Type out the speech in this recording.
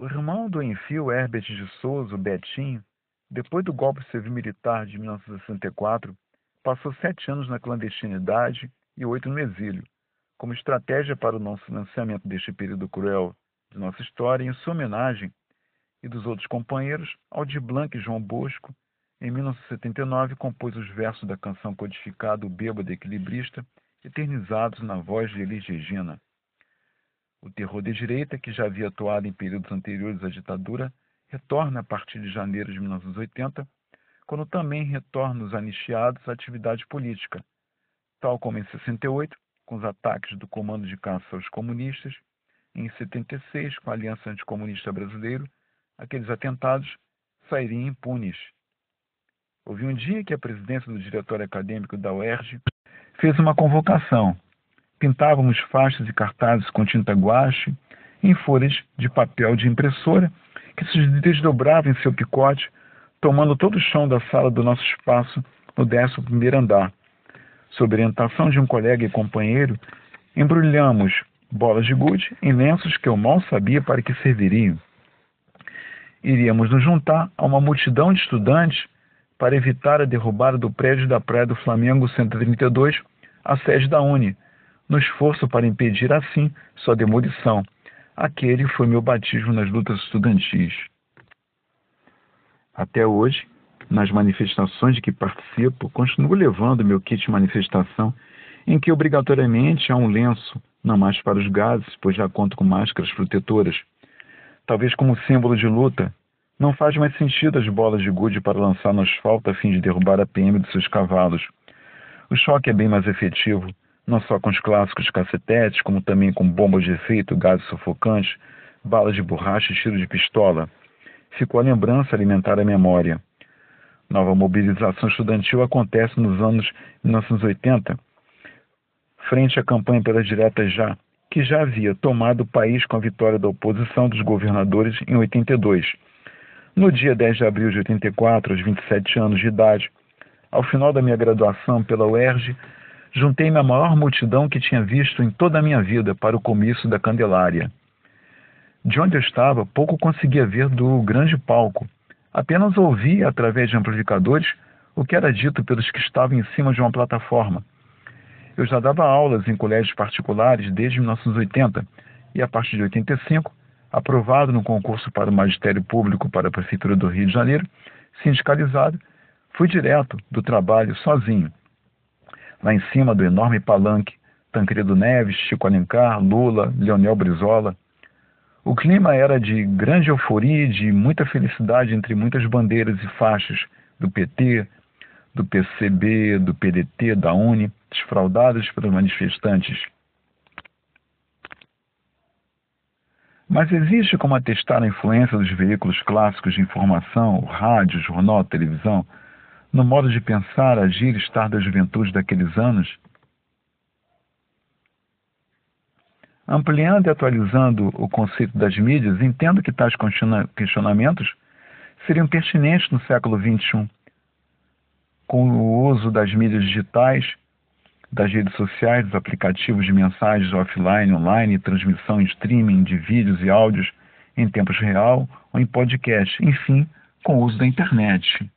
O irmão do Enfio, Herbert de Souza, o Betinho, depois do golpe civil-militar de 1964, passou sete anos na clandestinidade e oito no exílio, como estratégia para o não financiamento deste período cruel de nossa história, em sua homenagem e dos outros companheiros, Aldir Blanc e João Bosco, em 1979, compôs os versos da canção codificada O Bêbado Equilibrista, eternizados na voz de Elis Regina. O terror de direita, que já havia atuado em períodos anteriores à ditadura, retorna a partir de janeiro de 1980, quando também retornam os anistiados à atividade política, tal como em 68, com os ataques do Comando de Caça aos Comunistas, em 76, com a Aliança Anticomunista Brasileira, aqueles atentados sairiam impunes. Houve um dia que a presidência do Diretório Acadêmico da UERJ fez uma convocação Pintávamos faixas e cartazes com tinta guache em folhas de papel de impressora que se desdobravam em seu picote, tomando todo o chão da sala do nosso espaço no 11 primeiro andar. Sob orientação de um colega e companheiro, embrulhamos bolas de gude em lenços que eu mal sabia para que serviriam. Iríamos nos juntar a uma multidão de estudantes para evitar a derrubada do prédio da Praia do Flamengo 132, a sede da Uni, no esforço para impedir assim sua demolição. Aquele foi meu batismo nas lutas estudantis. Até hoje, nas manifestações de que participo, continuo levando meu kit de manifestação, em que obrigatoriamente há um lenço, não mais para os gases, pois já conto com máscaras protetoras. Talvez como símbolo de luta, não faz mais sentido as bolas de gude para lançar no asfalto a fim de derrubar a PM de seus cavalos. O choque é bem mais efetivo, não só com os clássicos cacetetes, como também com bombas de efeito, gases sufocantes, balas de borracha e tiro de pistola. Ficou a lembrança alimentar a memória. Nova mobilização estudantil acontece nos anos 1980, frente à campanha pela direta já, que já havia tomado o país com a vitória da oposição dos governadores em 82. No dia 10 de abril de 84, aos 27 anos de idade, ao final da minha graduação pela UERJ, juntei-me à maior multidão que tinha visto em toda a minha vida para o comício da Candelária. De onde eu estava, pouco conseguia ver do grande palco. Apenas ouvia, através de amplificadores, o que era dito pelos que estavam em cima de uma plataforma. Eu já dava aulas em colégios particulares desde 1980 e, a partir de 85, aprovado no concurso para o Magistério Público para a Prefeitura do Rio de Janeiro, sindicalizado, fui direto do trabalho sozinho lá em cima do enorme palanque, Tancredo Neves, Chico Alencar, Lula, Leonel Brizola. O clima era de grande euforia e de muita felicidade entre muitas bandeiras e faixas do PT, do PCB, do PDT, da UNE, desfraudadas pelos manifestantes. Mas existe como atestar a influência dos veículos clássicos de informação, rádio, jornal, televisão, no modo de pensar, agir estar da juventude daqueles anos? Ampliando e atualizando o conceito das mídias, entendo que tais questionamentos seriam pertinentes no século XXI, com o uso das mídias digitais, das redes sociais, dos aplicativos de mensagens offline, online, transmissão em streaming de vídeos e áudios em tempos real ou em podcast, enfim, com o uso da internet.